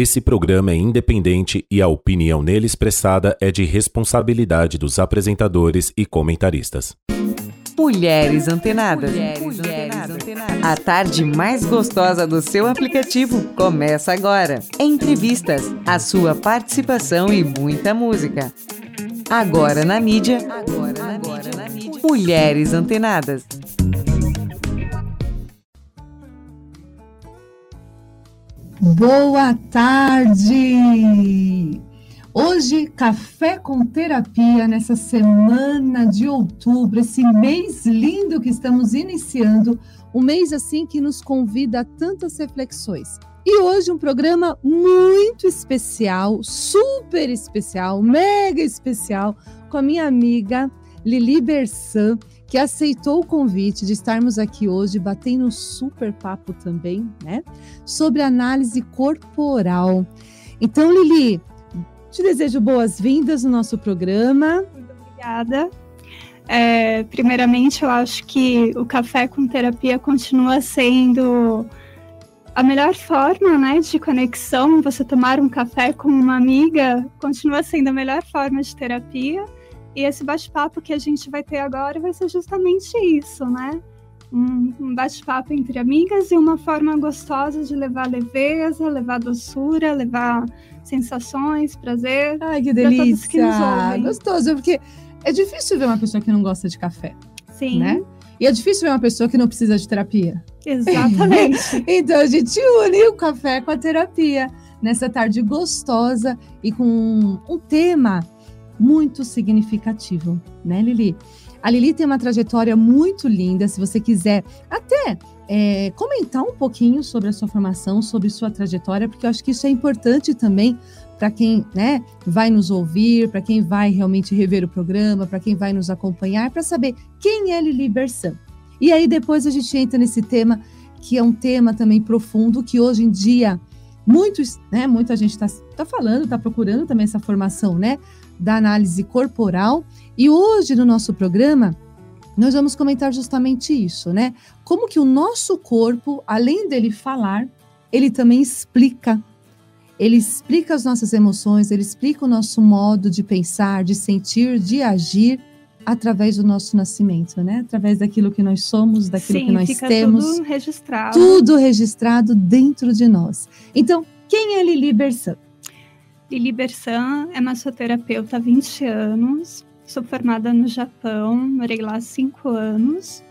Esse programa é independente e a opinião nele expressada é de responsabilidade dos apresentadores e comentaristas. Mulheres Antenadas. Mulheres, Antenadas. A tarde mais gostosa do seu aplicativo começa agora. Entrevistas, a sua participação e muita música. Agora na mídia. Agora na, mídia. na mídia. Mulheres Antenadas. Boa tarde! Hoje, café com terapia nessa semana de outubro, esse mês lindo que estamos iniciando, um mês assim que nos convida a tantas reflexões. E hoje um programa muito especial, super especial, mega especial, com a minha amiga Lili Bersan, que aceitou o convite de estarmos aqui hoje batendo um super papo também, né? Sobre análise corporal. Então, Lili, te desejo boas-vindas no nosso programa. Muito obrigada. É, primeiramente, eu acho que o café com terapia continua sendo a melhor forma, né, de conexão. Você tomar um café com uma amiga continua sendo a melhor forma de terapia. E esse bate-papo que a gente vai ter agora vai ser justamente isso, né? Um, bate-papo entre amigas e uma forma gostosa de levar leveza, levar doçura, levar sensações, prazer. Ai, que delícia! Que Gostoso, porque é difícil ver uma pessoa que não gosta de café. Sim. Né? E é difícil ver uma pessoa que não precisa de terapia. Exatamente. então a gente une o café com a terapia nessa tarde gostosa e com um tema muito significativo, né, Lili? A Lili tem uma trajetória muito linda. Se você quiser até é, comentar um pouquinho sobre a sua formação, sobre sua trajetória, porque eu acho que isso é importante também para quem né, vai nos ouvir, para quem vai realmente rever o programa, para quem vai nos acompanhar, para saber quem é Lili Bersan. E aí depois a gente entra nesse tema que é um tema também profundo, que hoje em dia muitos, né, muita gente está tá falando, está procurando também essa formação, né? Da análise corporal. E hoje no nosso programa nós vamos comentar justamente isso, né? Como que o nosso corpo, além dele falar, ele também explica. Ele explica as nossas emoções, ele explica o nosso modo de pensar, de sentir, de agir através do nosso nascimento, né? Através daquilo que nós somos, daquilo Sim, que nós fica temos. Tudo registrado. Tudo registrado dentro de nós. Então, quem é Lili Bersan? Lili Bersan é massoterapeuta há 20 anos. Sou formada no Japão, morei lá há 5 anos.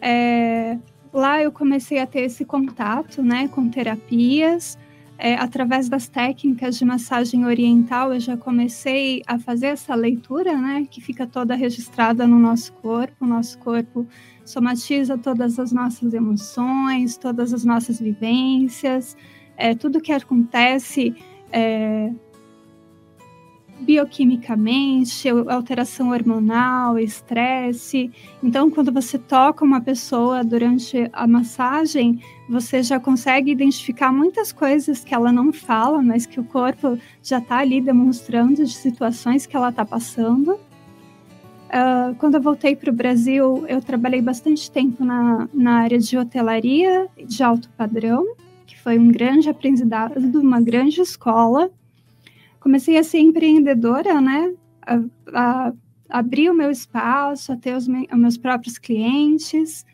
É, lá eu comecei a ter esse contato né, com terapias. É, através das técnicas de massagem oriental, eu já comecei a fazer essa leitura, né, que fica toda registrada no nosso corpo. O nosso corpo somatiza todas as nossas emoções, todas as nossas vivências, é, tudo que acontece é, bioquimicamente, alteração hormonal, estresse. Então, quando você toca uma pessoa durante a massagem, você já consegue identificar muitas coisas que ela não fala, mas que o corpo já está ali demonstrando de situações que ela está passando. Uh, quando eu voltei para o Brasil, eu trabalhei bastante tempo na, na área de hotelaria de alto padrão foi um grande aprendizado, uma grande escola. Comecei a ser empreendedora, né? A, a, abrir o meu espaço, a ter os, me, os meus próprios clientes.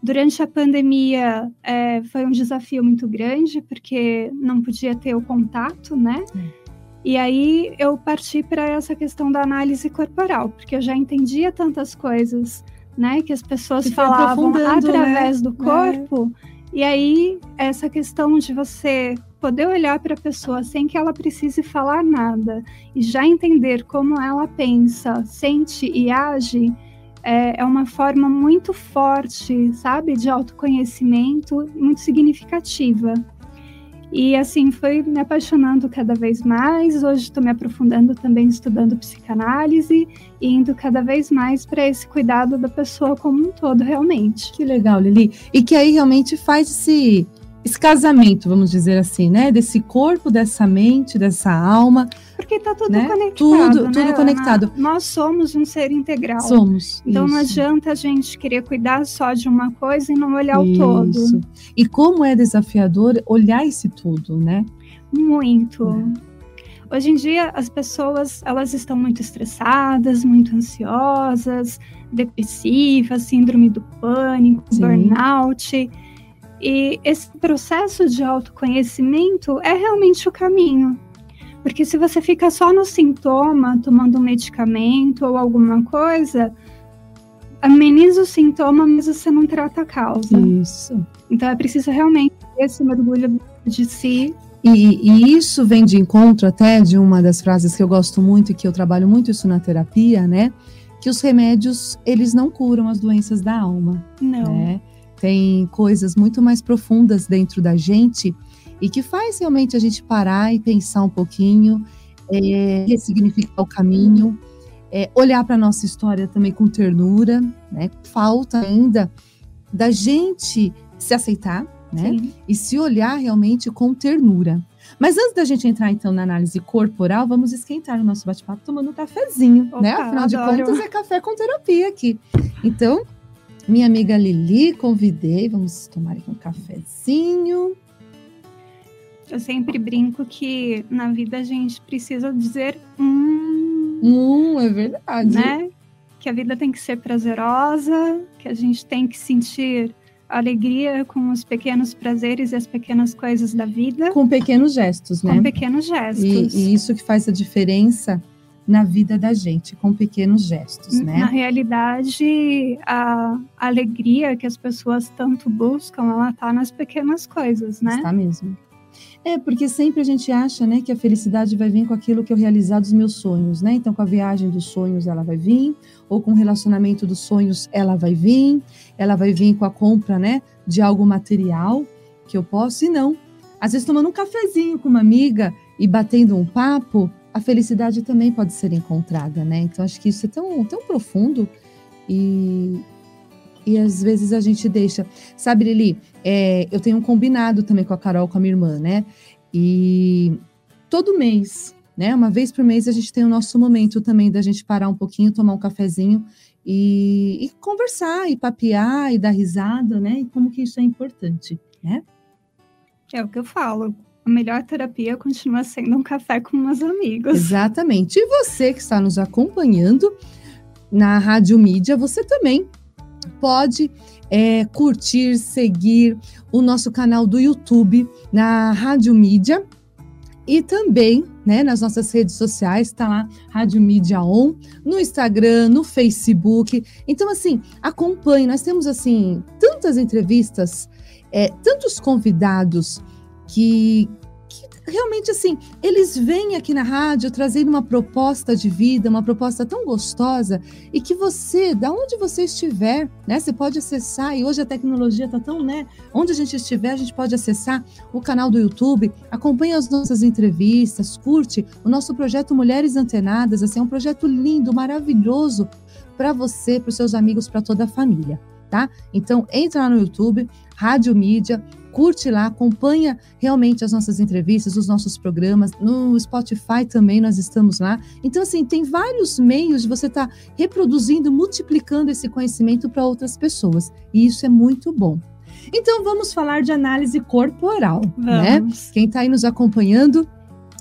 Durante a pandemia é, foi um desafio muito grande, porque não podia ter o contato, né? E aí eu parti para essa questão da análise corporal, porque eu já entendia tantas coisas, né? Que as pessoas falavam através né? do corpo. É e aí, essa questão de você poder olhar para a pessoa sem que ela precise falar nada e já entender como ela pensa, sente e age, é, é uma forma muito forte, sabe, de autoconhecimento, muito significativa. E assim, foi me apaixonando cada vez mais. Hoje estou me aprofundando também estudando psicanálise e indo cada vez mais para esse cuidado da pessoa como um todo, realmente. Que legal, Lili. E que aí realmente faz esse esse casamento, vamos dizer assim, né? Desse corpo, dessa mente, dessa alma. Porque tá tudo né? conectado. Tudo, né, tudo conectado. Nós somos um ser integral. Somos. Então isso. não adianta a gente querer cuidar só de uma coisa e não olhar isso. o todo. E como é desafiador olhar esse tudo, né? Muito. Hum. Hoje em dia as pessoas elas estão muito estressadas, muito ansiosas, depressivas, síndrome do pânico, Sim. burnout. E esse processo de autoconhecimento é realmente o caminho. Porque se você fica só no sintoma, tomando um medicamento ou alguma coisa, ameniza o sintoma, mas você não trata a causa. Isso. Então é preciso realmente esse mergulho de si. E, e, isso vem de encontro até de uma das frases que eu gosto muito e que eu trabalho muito isso na terapia, né? Que os remédios, eles não curam as doenças da alma. Não. Né? Tem coisas muito mais profundas dentro da gente e que faz realmente a gente parar e pensar um pouquinho, é, ressignificar o caminho é, olhar para a nossa história também com ternura, né? Falta ainda da gente se aceitar, né? Sim. E se olhar realmente com ternura. Mas antes da gente entrar então na análise corporal, vamos esquentar o nosso bate-papo tomando um cafezinho, Opa, né? Afinal adoro. de contas é café com terapia aqui. Então, minha amiga Lili, convidei, vamos tomar aqui um cafezinho. Eu sempre brinco que na vida a gente precisa dizer hum Hum, é verdade. Né? Que a vida tem que ser prazerosa, que a gente tem que sentir alegria com os pequenos prazeres e as pequenas coisas da vida. Com pequenos gestos, né? Com pequenos gestos. E, e isso que faz a diferença na vida da gente, com pequenos gestos, né? Na realidade, a alegria que as pessoas tanto buscam, ela tá nas pequenas coisas, né? Está mesmo. É, porque sempre a gente acha, né, que a felicidade vai vir com aquilo que eu realizar dos meus sonhos, né? Então, com a viagem dos sonhos ela vai vir, ou com o relacionamento dos sonhos ela vai vir, ela vai vir com a compra, né, de algo material que eu posso, e não. Às vezes, tomando um cafezinho com uma amiga e batendo um papo, a felicidade também pode ser encontrada, né? Então, acho que isso é tão, tão profundo e, e às vezes a gente deixa. Sabe, Lili, é, eu tenho um combinado também com a Carol, com a minha irmã, né? E todo mês, né? Uma vez por mês a gente tem o nosso momento também da gente parar um pouquinho, tomar um cafezinho e, e conversar, e papear, e dar risada, né? E como que isso é importante, né? É o que eu falo. A melhor terapia continua sendo um café com meus amigos. Exatamente. E você que está nos acompanhando na Rádio Mídia, você também pode é, curtir, seguir o nosso canal do YouTube na Rádio Mídia e também né, nas nossas redes sociais, está lá Rádio Mídia On, no Instagram, no Facebook. Então, assim, acompanhe. Nós temos, assim, tantas entrevistas, é, tantos convidados que, realmente assim, eles vêm aqui na rádio trazendo uma proposta de vida, uma proposta tão gostosa e que você, da onde você estiver, né, você pode acessar. E hoje a tecnologia está tão, né, onde a gente estiver, a gente pode acessar o canal do YouTube, acompanhe as nossas entrevistas, curte o nosso projeto Mulheres Antenadas, assim, é um projeto lindo, maravilhoso para você, para os seus amigos, para toda a família, tá? Então, entra lá no YouTube, Rádio Mídia, curte lá, acompanha realmente as nossas entrevistas, os nossos programas. No Spotify também nós estamos lá. Então, assim, tem vários meios de você estar tá reproduzindo, multiplicando esse conhecimento para outras pessoas. E isso é muito bom. Então, vamos falar de análise corporal, né? vamos. né? Quem está aí nos acompanhando,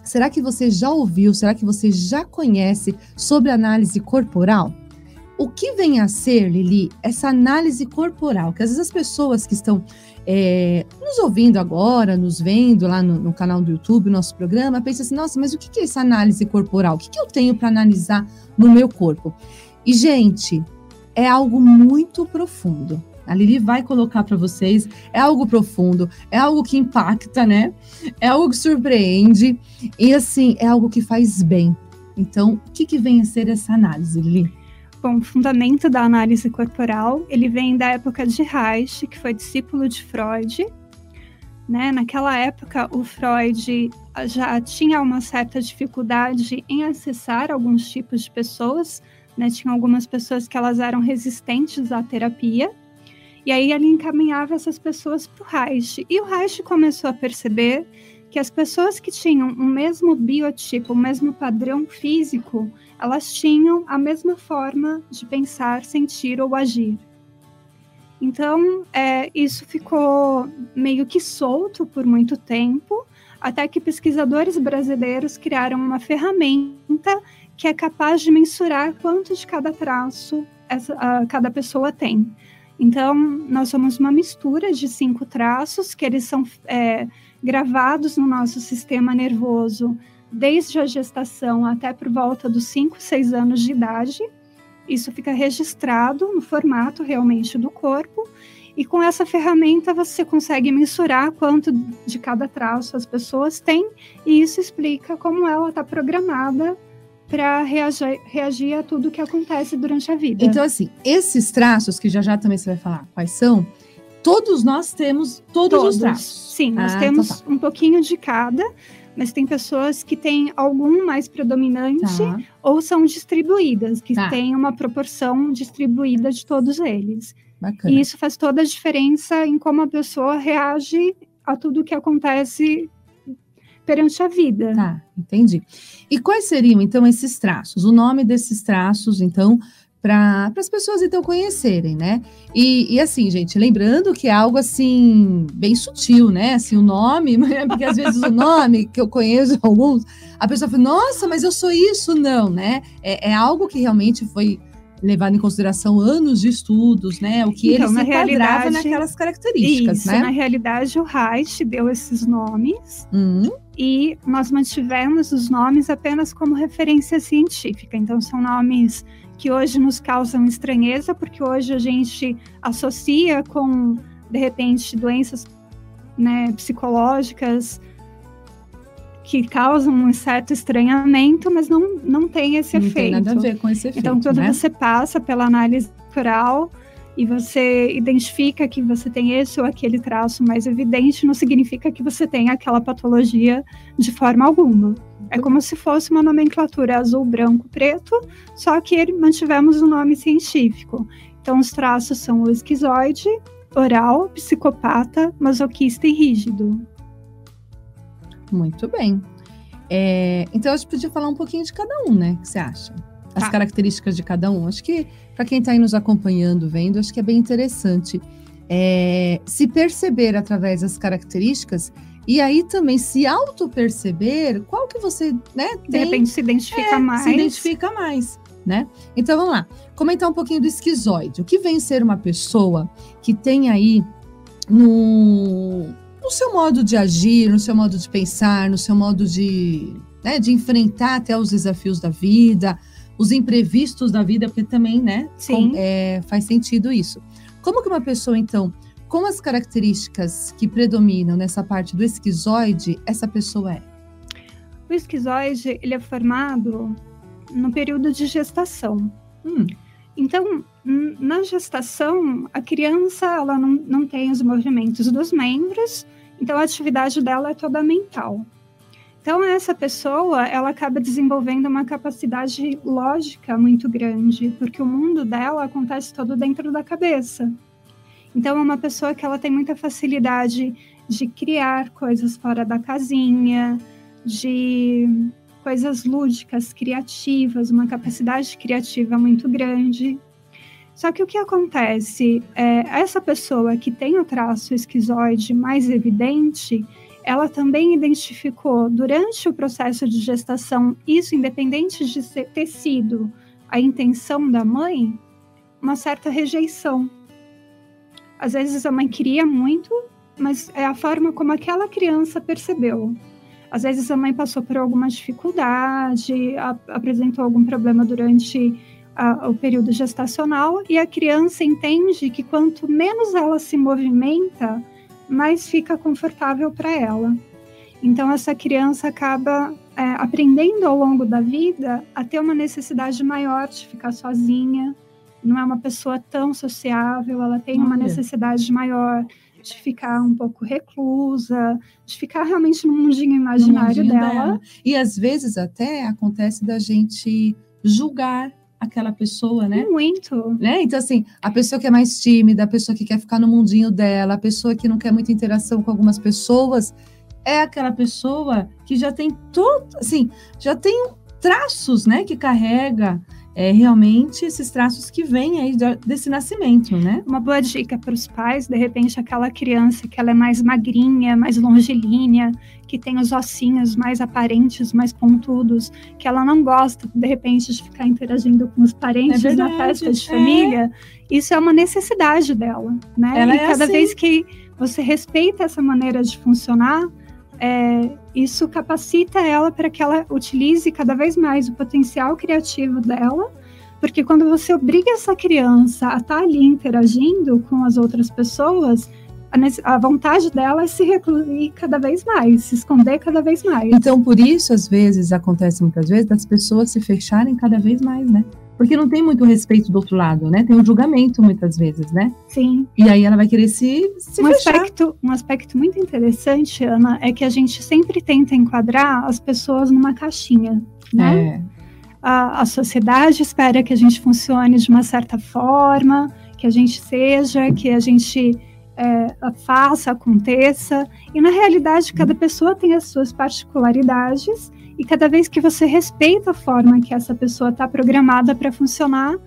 será que você já ouviu, será que você já conhece sobre análise corporal? O que vem a ser, Lili, essa análise corporal? Que às vezes as pessoas que estão é, nos ouvindo agora, nos vendo lá no, no, canal do YouTube, nosso programa, pensa assim: nossa, mas o que é essa análise corporal? O que, que eu tenho para analisar no meu corpo? E, gente, é algo muito profundo. A Lili vai colocar para vocês. É algo profundo, é algo que impacta, né? É algo que surpreende e, assim, é algo que faz bem. Então, o que, que vem a ser essa análise, Lili? Bom, o fundamento da análise corporal, ele vem da época de Reich, que foi discípulo de Freud. Né? Naquela época, o Freud já tinha uma certa dificuldade em acessar alguns tipos de pessoas, né? Tinha algumas pessoas que elas eram resistentes à terapia, e aí ele encaminhava essas pessoas para o Reich. E o Reich começou a perceber que as pessoas que tinham o mesmo biotipo, o mesmo padrão físico, elas tinham a mesma forma de pensar, sentir ou agir. Então, é, isso ficou meio que solto por muito tempo, até que pesquisadores brasileiros criaram uma ferramenta que é capaz de mensurar quanto de cada traço essa, cada pessoa tem. Então, nós somos uma mistura de cinco traços que eles são é, gravados no nosso sistema nervoso desde a gestação até por volta dos 5, 6 anos de idade. Isso fica registrado no formato realmente do corpo. E com essa ferramenta você consegue mensurar quanto de cada traço as pessoas têm, e isso explica como ela está programada para reagir, reagir a tudo que acontece durante a vida. Então, assim, esses traços, que já já também você vai falar quais são, todos nós temos todos, todos. os traços. Sim, nós ah, temos então tá. um pouquinho de cada, mas tem pessoas que têm algum mais predominante tá. ou são distribuídas, que tá. têm uma proporção distribuída de todos eles. Bacana. E isso faz toda a diferença em como a pessoa reage a tudo que acontece perante a vida. Tá, entendi. E quais seriam, então, esses traços? O nome desses traços, então, para as pessoas então conhecerem, né? E, e, assim, gente, lembrando que é algo assim bem sutil, né? Assim, o nome, porque às vezes o nome que eu conheço alguns, a pessoa fala, nossa, mas eu sou isso, não, né? É, é algo que realmente foi levado em consideração anos de estudos, né? O que então, ele se enquadrava naquelas características, isso, né? Na realidade, o Reich deu esses nomes. Uhum. E nós mantivemos os nomes apenas como referência científica. Então, são nomes que hoje nos causam estranheza, porque hoje a gente associa com, de repente, doenças né, psicológicas que causam um certo estranhamento, mas não, não tem esse não efeito. Não tem nada a ver com esse efeito. Então, quando né? você passa pela análise corporal e você identifica que você tem esse ou aquele traço mais evidente, não significa que você tem aquela patologia de forma alguma. É como se fosse uma nomenclatura azul, branco, preto, só que mantivemos o nome científico. Então, os traços são o esquizoide, oral, psicopata, masoquista e rígido. Muito bem. É, então, a gente podia falar um pouquinho de cada um, né? O que você acha? As tá. características de cada um. Acho que, para quem está aí nos acompanhando, vendo, acho que é bem interessante é, se perceber através das características e aí também se auto-perceber qual que você, né, tem, De repente se identifica é, mais. Se identifica mais, né? Então vamos lá. Comentar um pouquinho do esquizoide. O que vem ser uma pessoa que tem aí no, no seu modo de agir, no seu modo de pensar, no seu modo de, né, de enfrentar até os desafios da vida, os imprevistos da vida, porque também, né, Sim. Com, é, faz sentido isso. Como que uma pessoa, então, com as características que predominam nessa parte do esquizoide, essa pessoa é? O esquizoide, ele é formado no período de gestação. Hum. Então, na gestação, a criança ela não, não tem os movimentos dos membros, então a atividade dela é toda mental. Então, essa pessoa, ela acaba desenvolvendo uma capacidade lógica muito grande, porque o mundo dela acontece todo dentro da cabeça. Então, é uma pessoa que ela tem muita facilidade de criar coisas fora da casinha, de coisas lúdicas, criativas, uma capacidade criativa muito grande. Só que o que acontece é essa pessoa que tem o traço esquizoide mais evidente, ela também identificou durante o processo de gestação, isso independente de ter sido a intenção da mãe, uma certa rejeição às vezes a mãe queria muito, mas é a forma como aquela criança percebeu. Às vezes a mãe passou por alguma dificuldade, a, apresentou algum problema durante a, o período gestacional e a criança entende que quanto menos ela se movimenta, mais fica confortável para ela. Então essa criança acaba é, aprendendo ao longo da vida a ter uma necessidade maior de ficar sozinha, não é uma pessoa tão sociável, ela tem uma necessidade maior de ficar um pouco reclusa, de ficar realmente no mundinho imaginário no mundinho dela. dela. E às vezes até acontece da gente julgar aquela pessoa, né? Muito. Né? Então, assim, a pessoa que é mais tímida, a pessoa que quer ficar no mundinho dela, a pessoa que não quer muita interação com algumas pessoas, é aquela pessoa que já tem todo, assim, já tem traços, né, que carrega é realmente esses traços que vêm aí desse nascimento, né? Uma boa dica para os pais, de repente, aquela criança que ela é mais magrinha, mais longilínea, que tem os ossinhos mais aparentes, mais pontudos, que ela não gosta, de repente, de ficar interagindo com os parentes é na festa de família, é. isso é uma necessidade dela, né? Ela e é cada assim. vez que você respeita essa maneira de funcionar, é, isso capacita ela para que ela utilize cada vez mais o potencial criativo dela, porque quando você obriga essa criança a estar tá ali interagindo com as outras pessoas, a, vontade dela é se recluir cada vez mais, se esconder cada vez mais. Então, por isso, às vezes, acontece muitas vezes, das pessoas se fecharem cada vez mais, né? Porque não tem muito respeito do outro lado, né? Tem um julgamento muitas vezes, né? Sim. E aí ela vai querer se, se um fechar. Aspecto, um aspecto muito interessante, Ana, é que a gente sempre tenta enquadrar as pessoas numa caixinha, né? É. A, a sociedade espera que a gente funcione de uma certa forma, que a gente seja, que a gente é, faça, aconteça. E na realidade, cada pessoa tem as suas particularidades e cada vez que você respeita a forma que essa pessoa está programada para funcionar,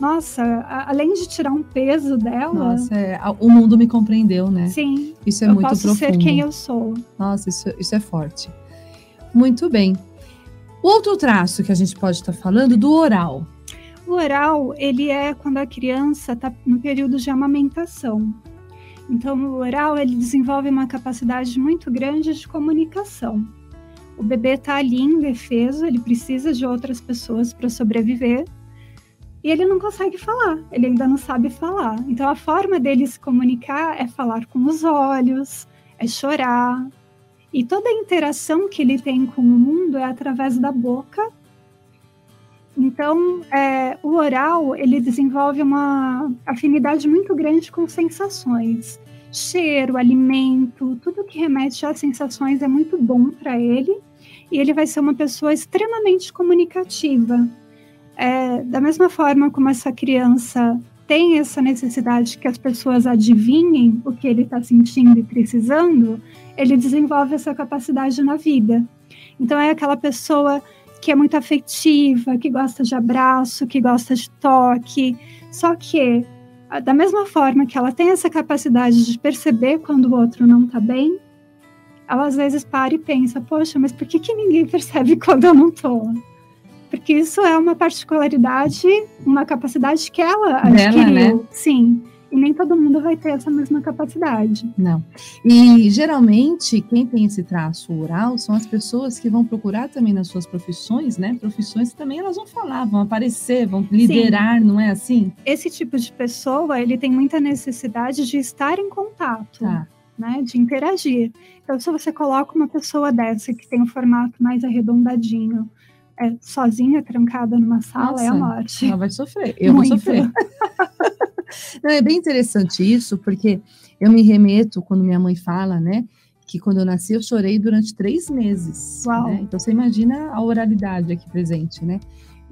nossa, a, além de tirar um peso dela. Nossa, é, o mundo me compreendeu, né? Sim. Isso é eu muito posso profundo. ser quem eu sou. Nossa, isso, isso é forte. Muito bem. Outro traço que a gente pode estar tá falando do oral. O oral, ele é quando a criança está no período de amamentação. Então, o oral, ele desenvolve uma capacidade muito grande de comunicação. O bebê está ali indefeso, ele precisa de outras pessoas para sobreviver e ele não consegue falar, ele ainda não sabe falar. Então a forma dele se comunicar é falar com os olhos, é chorar. E toda a interação que ele tem com o mundo é através da boca. Então, é, o oral ele desenvolve uma afinidade muito grande com sensações, cheiro, alimento, tudo que remete a sensações é muito bom para ele e ele vai ser uma pessoa extremamente comunicativa. É, da mesma forma como essa criança tem essa necessidade que as pessoas adivinhem o que ele está sentindo e precisando, ele desenvolve essa capacidade na vida. Então é aquela pessoa que é muito afetiva, que gosta de abraço, que gosta de toque. Só que, da mesma forma que ela tem essa capacidade de perceber quando o outro não está bem, ela às vezes para e pensa, poxa, mas por que, que ninguém percebe quando eu não tô? Porque isso é uma particularidade, uma capacidade que ela adquiriu. Dela, né? Sim. E nem todo mundo vai ter essa mesma capacidade. Não. E geralmente, quem tem esse traço oral são as pessoas que vão procurar também nas suas profissões, né? Profissões que também elas vão falar, vão aparecer, vão liderar, Sim. não é assim? Esse tipo de pessoa, ele tem muita necessidade de estar em contato. Tá né, de interagir. Então, se você coloca uma pessoa dessa que tem um formato mais arredondadinho, é, sozinha, trancada numa sala, Nossa, é a morte. Ela vai sofrer, eu Muito. vou sofrer. Não, é bem interessante isso, porque eu me remeto quando minha mãe fala, né, que quando eu nasci eu chorei durante três meses. Né? Então você imagina a oralidade aqui presente, né?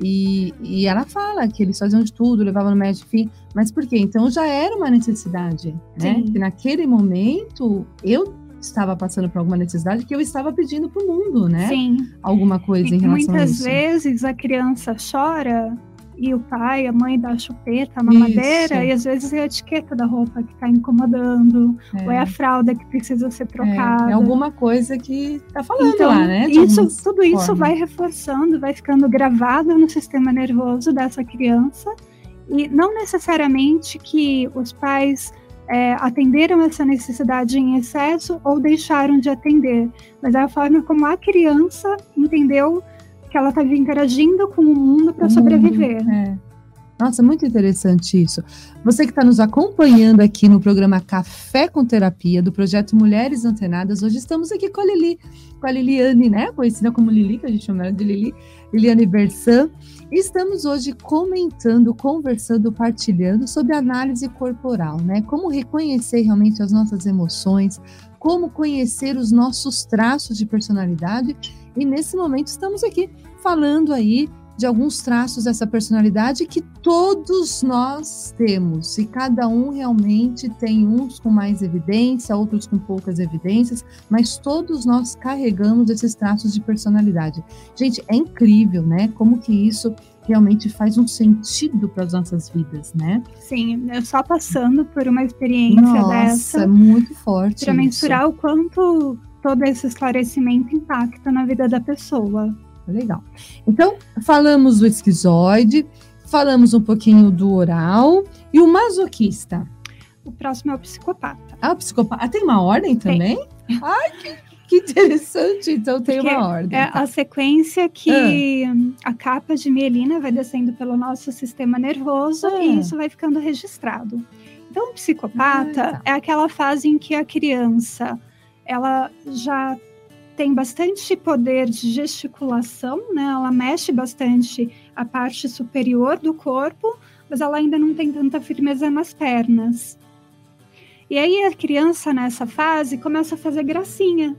E, e ela fala que eles faziam de tudo, levavam no médico, enfim. Mas por quê? Então já era uma necessidade, né? Que naquele momento eu estava passando por alguma necessidade que eu estava pedindo para o mundo, né? Sim. Alguma coisa e em relação a isso. Muitas vezes a criança chora e o pai, a mãe dá a chupeta, a mamadeira, Isso. e às vezes é a etiqueta da roupa que está incomodando, é. ou é a fralda que precisa ser trocada. É, é alguma coisa que está falando então, lá, né? Isso, tudo isso forma. vai reforçando, vai ficando gravado no sistema nervoso dessa criança, e não necessariamente que os pais é, atenderam essa necessidade em excesso ou deixaram de atender, mas é a forma como a criança entendeu que ela estava interagindo com o mundo para sobreviver. É. Nossa, muito interessante isso. Você que está nos acompanhando aqui no programa Café com Terapia, do projeto Mulheres Antenadas, hoje estamos aqui com a Lili, com a Liliane, né? Conhecida como Lili, que a gente chama ela de Lili, Liliane Bersan. E estamos hoje comentando, conversando, partilhando sobre análise corporal, né? Como reconhecer realmente as nossas emoções, como conhecer os nossos traços de personalidade. E nesse momento estamos aqui falando aí de alguns traços dessa personalidade que todos nós temos e cada um realmente tem uns com mais evidência, outros com poucas evidências, mas todos nós carregamos esses traços de personalidade. Gente, é incrível, né? Como que isso realmente faz um sentido para as nossas vidas, né? Sim, eu só passando por uma experiência Nossa, dessa é muito forte. para mensurar o quanto todo esse esclarecimento impacta na vida da pessoa. Legal. Então, falamos do esquizoide, falamos um pouquinho do oral e o masoquista. O próximo é o psicopata. Ah, o psicopata. Ah, tem uma ordem também? Ai, que, que interessante. Então tem Porque uma ordem. É tá. a sequência que Ah. a capa de mielina vai descendo pelo nosso sistema nervoso Ah. e isso vai ficando registrado. Então, o psicopata Ah, tá. é aquela fase em que a criança ela já tem bastante poder de gesticulação, né? Ela mexe bastante a parte superior do corpo, mas ela ainda não tem tanta firmeza nas pernas. E aí a criança nessa fase começa a fazer gracinha,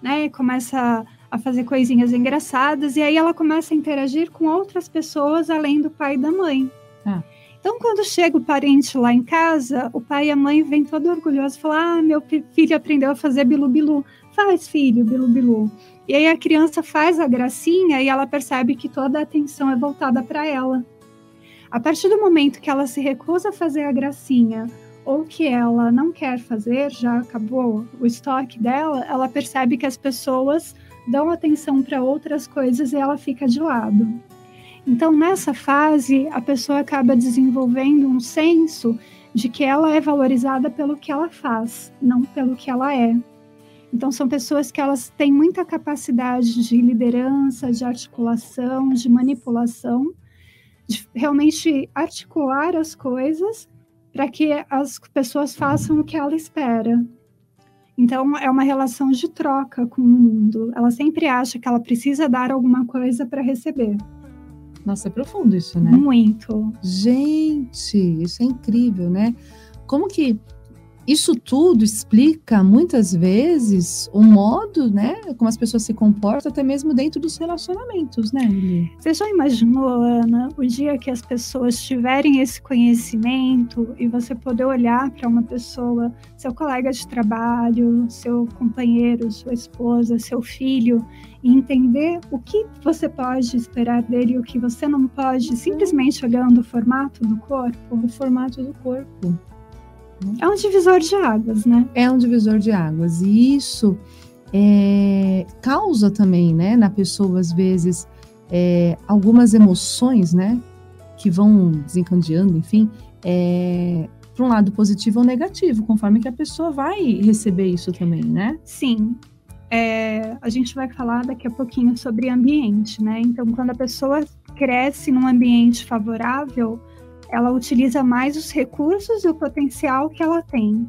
né? Começa a fazer coisinhas engraçadas e aí ela começa a interagir com outras pessoas além do pai e da mãe. Ah. Então, quando chega o parente lá em casa, o pai e a mãe vêm todo orgulhoso e falam: Ah, meu fi- filho aprendeu a fazer bilu-bilu. Faz, filho, bilu-bilu. E aí a criança faz a gracinha e ela percebe que toda a atenção é voltada para ela. A partir do momento que ela se recusa a fazer a gracinha ou que ela não quer fazer, já acabou o estoque dela, ela percebe que as pessoas dão atenção para outras coisas e ela fica de lado. Então, nessa fase, a pessoa acaba desenvolvendo um senso de que ela é valorizada pelo que ela faz, não pelo que ela é. Então, são pessoas que elas têm muita capacidade de liderança, de articulação, de manipulação, de realmente articular as coisas para que as pessoas façam o que ela espera. Então, é uma relação de troca com o mundo. Ela sempre acha que ela precisa dar alguma coisa para receber. Nossa, é profundo isso, né? Muito. Gente, isso é incrível, né? Como que isso tudo explica muitas vezes o modo, né, como as pessoas se comportam, até mesmo dentro dos relacionamentos, né, Lili? Você já imaginou, Ana, o dia que as pessoas tiverem esse conhecimento e você poder olhar para uma pessoa, seu colega de trabalho, seu companheiro, sua esposa, seu filho, e entender o que você pode esperar dele e o que você não pode, simplesmente olhando o formato do corpo? O formato do corpo. É um divisor de águas, né? É um divisor de águas. E isso é, causa também, né, na pessoa, às vezes, é, algumas emoções, né, que vão desencadeando, enfim, é, para um lado positivo ou negativo, conforme que a pessoa vai receber isso também, né? Sim. É, a gente vai falar daqui a pouquinho sobre ambiente, né? Então, quando a pessoa cresce num ambiente favorável, ela utiliza mais os recursos e o potencial que ela tem.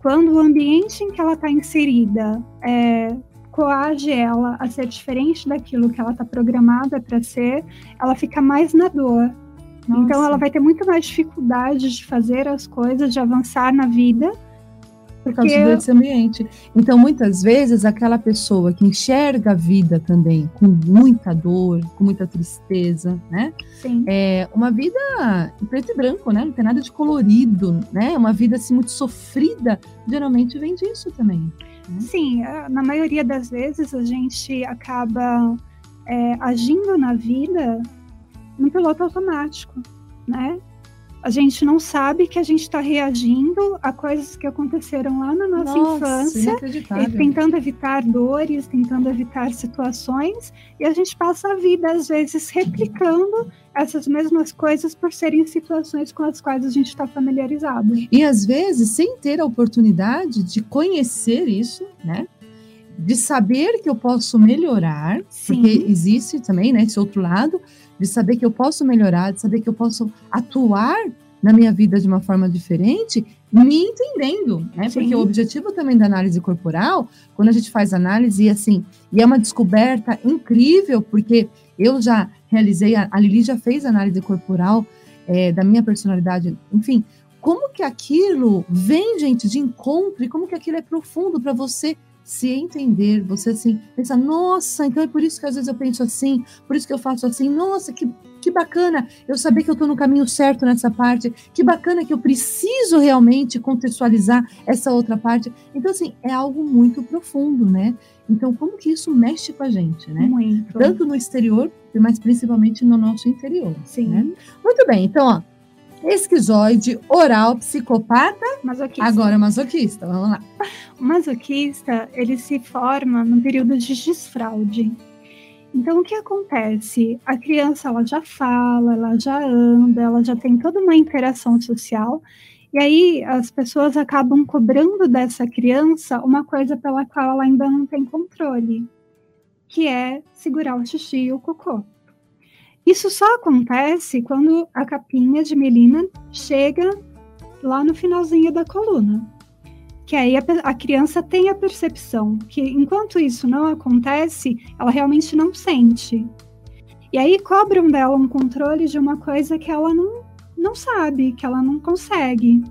Quando o ambiente em que ela está inserida é, coage ela a ser diferente daquilo que ela está programada para ser, ela fica mais na dor. Então, Nossa. ela vai ter muito mais dificuldade de fazer as coisas, de avançar na vida, por causa porque desse ambiente. Então, muitas vezes, aquela pessoa que enxerga a vida também com muita dor, com muita tristeza, né? sim, É uma vida em preto e branco, né? Não tem nada de colorido, né? Uma vida assim muito sofrida, geralmente vem disso também. Sim, é, na maioria das vezes a gente acaba é, agindo na vida no piloto automático, né? A gente não sabe que a gente está reagindo a coisas que aconteceram lá na nossa, infância, e tentando evitar dores, tentando evitar situações, e a gente passa a vida, às vezes, replicando essas mesmas coisas por serem situações com as quais a gente está familiarizado. E às vezes, sem ter a oportunidade de conhecer isso, né? De saber que eu posso melhorar, Sim. porque existe também, né, esse outro lado, de saber que eu posso melhorar, de saber que eu posso atuar na minha vida de uma forma diferente, me entendendo, né? Sim. Porque o objetivo também da análise corporal, quando a gente faz análise, e assim, e é uma descoberta incrível, porque eu já realizei, a, a Lili já fez análise corporal é, da minha personalidade, enfim, como que aquilo vem, gente, de encontro, e como que aquilo é profundo para você se entender, você assim, pensar, nossa, então é por isso que às vezes eu penso assim, por isso que eu faço assim, nossa, que, que bacana eu saber que eu estou no caminho certo nessa parte, que bacana que eu preciso realmente contextualizar essa outra parte. Então, assim, é algo muito profundo, né? Então, como que isso mexe com a gente, né? Muito. Tanto no exterior, mas principalmente no nosso interior. Sim. Né? Muito bem, então, ó. Esquizoide, oral, psicopata, Masoquista. agora masoquista. Vamos lá. O masoquista, ele se forma no período de desfraude. Então, o que acontece? A criança, ela já fala, ela já anda, ela já tem toda uma interação social, e aí as pessoas acabam cobrando dessa criança uma coisa pela qual ela ainda não tem controle, que é segurar o xixi e o cocô. Isso só acontece quando a capinha de melina chega lá no finalzinho da coluna. Que aí a, a criança tem a percepção que enquanto isso não acontece, ela realmente não sente. E aí cobram dela um controle de uma coisa que ela não, não sabe, que ela não consegue.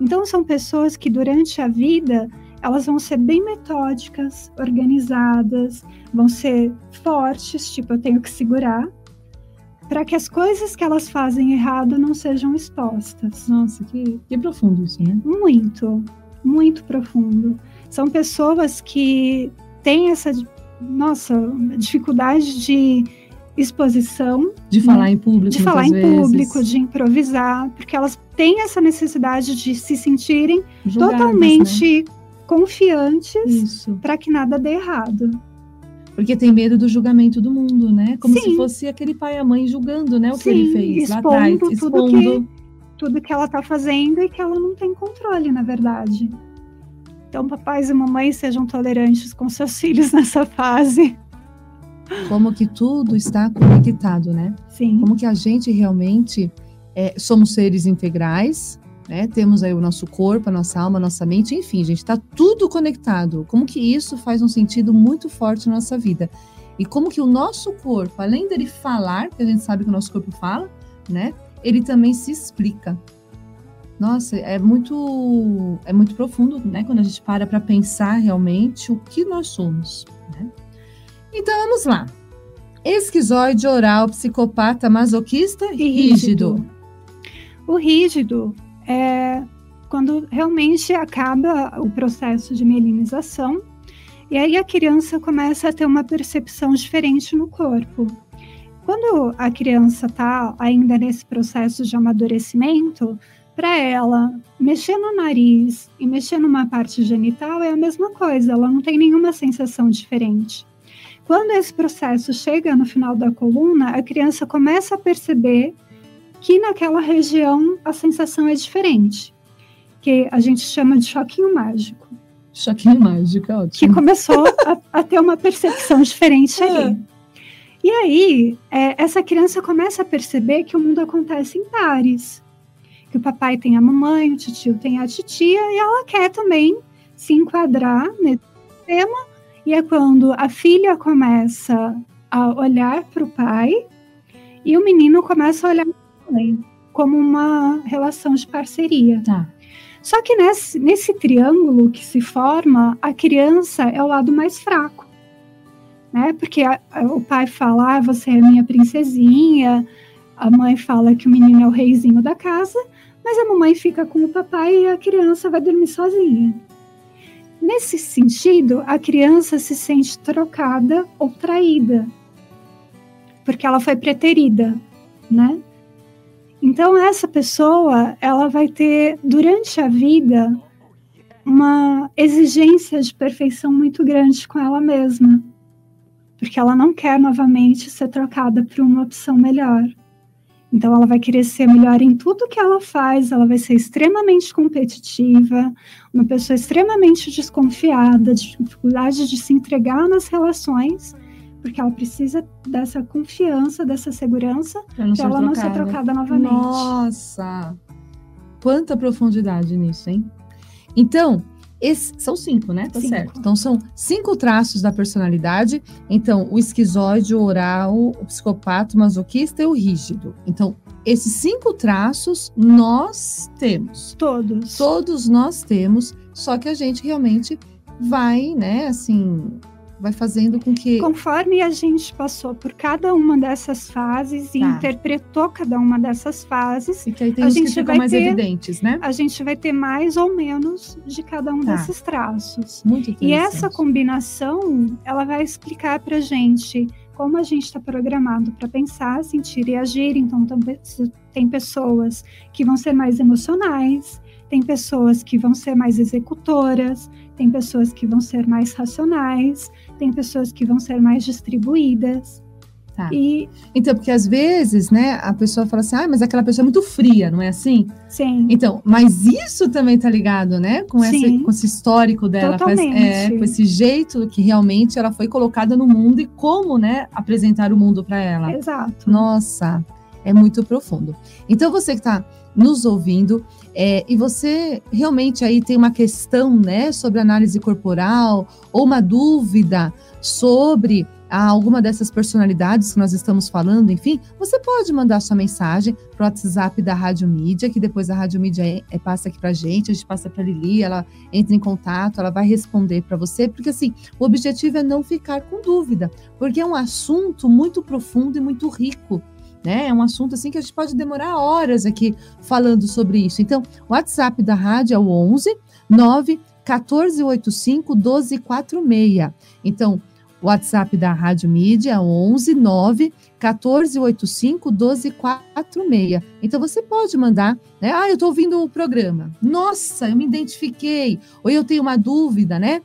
Então são pessoas que durante a vida elas vão ser bem metódicas, organizadas, vão ser fortes, tipo eu tenho que segurar, para que as coisas que elas fazem errado não sejam expostas. Nossa, que, que profundo isso, né? Muito, muito profundo. São pessoas que têm essa, nossa, dificuldade de exposição, De falar em público. de falar em vezes, público, de improvisar, porque elas têm essa necessidade de se sentirem julgadas, totalmente confiantes né? Isso. para que nada dê errado. Porque tem medo do julgamento do mundo, né? Como Sim. se fosse aquele pai e a mãe julgando, né? O que Sim, ele fez lá expondo atrás. tudo Expondo. Tudo que ela está fazendo e que ela não tem controle, na verdade. Então, papais e mamães sejam tolerantes com seus filhos nessa fase. Como que tudo está conectado, né? Sim. Como que a gente realmente é, somos seres integrais, né? Temos aí o nosso corpo, a nossa alma, a nossa mente, enfim, gente, está tudo conectado. Como que isso faz um sentido muito forte na nossa vida? E como que o nosso corpo, além dele falar, que a gente sabe que o nosso corpo fala, né? Ele também se explica. Nossa, é muito é muito profundo, né? Quando a gente para para pensar realmente o que nós somos. Né? Então vamos lá. Esquizoide, oral, psicopata, masoquista e rígido. O rígido é quando realmente acaba o processo de melinização e aí a criança começa a ter uma percepção diferente no corpo. Quando a criança está ainda nesse processo de amadurecimento, para ela, mexer no nariz e mexer numa parte genital é a mesma coisa, ela não tem nenhuma sensação diferente. Quando esse processo chega no final da coluna, a criança começa a perceber que naquela região a sensação é diferente, que a gente chama de choquinho mágico, Choquinho mágico, é que ótimo. começou a, a ter uma percepção diferente ali. E aí, é, essa criança começa a perceber que o mundo acontece em pares. Que o papai tem a mamãe, o tio tem a titia, e ela quer também se enquadrar nesse tema. E é quando a filha começa a olhar para o pai e o menino começa a olhar para como uma relação de parceria. Tá. Só que nesse, nesse triângulo que se forma, a criança é o lado mais fraco. Né? Porque a- a- o pai fala, ah, você é minha princesinha, a mãe fala que o menino é o reizinho da casa, mas a mamãe fica com o papai e a criança vai dormir sozinha. Nesse sentido, a criança se sente trocada ou traída, porque ela foi preterida, né? Então essa pessoa, ela vai ter durante a vida uma exigência de perfeição muito grande com ela mesma, porque ela não quer novamente ser trocada por uma opção melhor. Então ela vai querer ser melhor em tudo que ela faz, ela vai ser extremamente competitiva, uma pessoa extremamente desconfiada, de dificuldade de se entregar nas relações, porque ela precisa dessa confiança, dessa segurança para ela não ser trocada. trocada novamente. Nossa! Quanta profundidade nisso, hein? Então, esse- são cinco, né? Tá Cinco. certo. Então, são cinco traços da personalidade. Então, o esquizoide, o oral, o psicopata, o masoquista e o rígido. Então, esses cinco traços nós temos. Todos. Todos nós temos, só que a gente realmente vai, né, assim, vai fazendo com que. Conforme a gente passou por cada uma dessas fases e Tá. interpretou cada uma dessas fases, E que aí tem a que gente ficam vai mais ter- evidentes, né? a gente vai ter mais ou menos de cada um Tá. desses traços. Muito interessante. E essa combinação, ela vai explicar pra gente como a gente está programado para pensar, sentir e agir. Então, tem pessoas que vão ser mais emocionais, tem pessoas que vão ser mais executoras, tem pessoas que vão ser mais racionais, tem pessoas que vão ser mais distribuídas. Tá. E, Então, porque às vezes, né, a pessoa fala assim, ah, mas aquela pessoa é muito fria, não é assim? sim, Então, mas isso também tá ligado, né, com, essa, com esse histórico dela, com, é, com esse jeito que realmente ela foi colocada no mundo e como, né, apresentar o mundo para ela. exato. Nossa, é muito profundo. Então, você que está nos ouvindo é, e você realmente aí tem uma questão, né, sobre análise corporal ou uma dúvida sobre ah, alguma dessas personalidades que nós estamos falando, enfim, você pode mandar sua mensagem para o WhatsApp da Rádio Mídia, que depois a Rádio Mídia é, é, passa aqui para a gente, a gente passa para Lili, ela entra em contato, ela vai responder para você, porque assim, o objetivo é não ficar com dúvida, porque é um assunto muito profundo e muito rico. Né? É um assunto assim que a gente pode demorar horas aqui falando sobre isso. Então, o WhatsApp da rádio é o 11 9 1485 1246. Então, o WhatsApp da Rádio Mídia é 11 9 1485 1246. Então você pode mandar, né? Ah, eu estou ouvindo o programa. Nossa, eu me identifiquei. Ou eu tenho uma dúvida, né?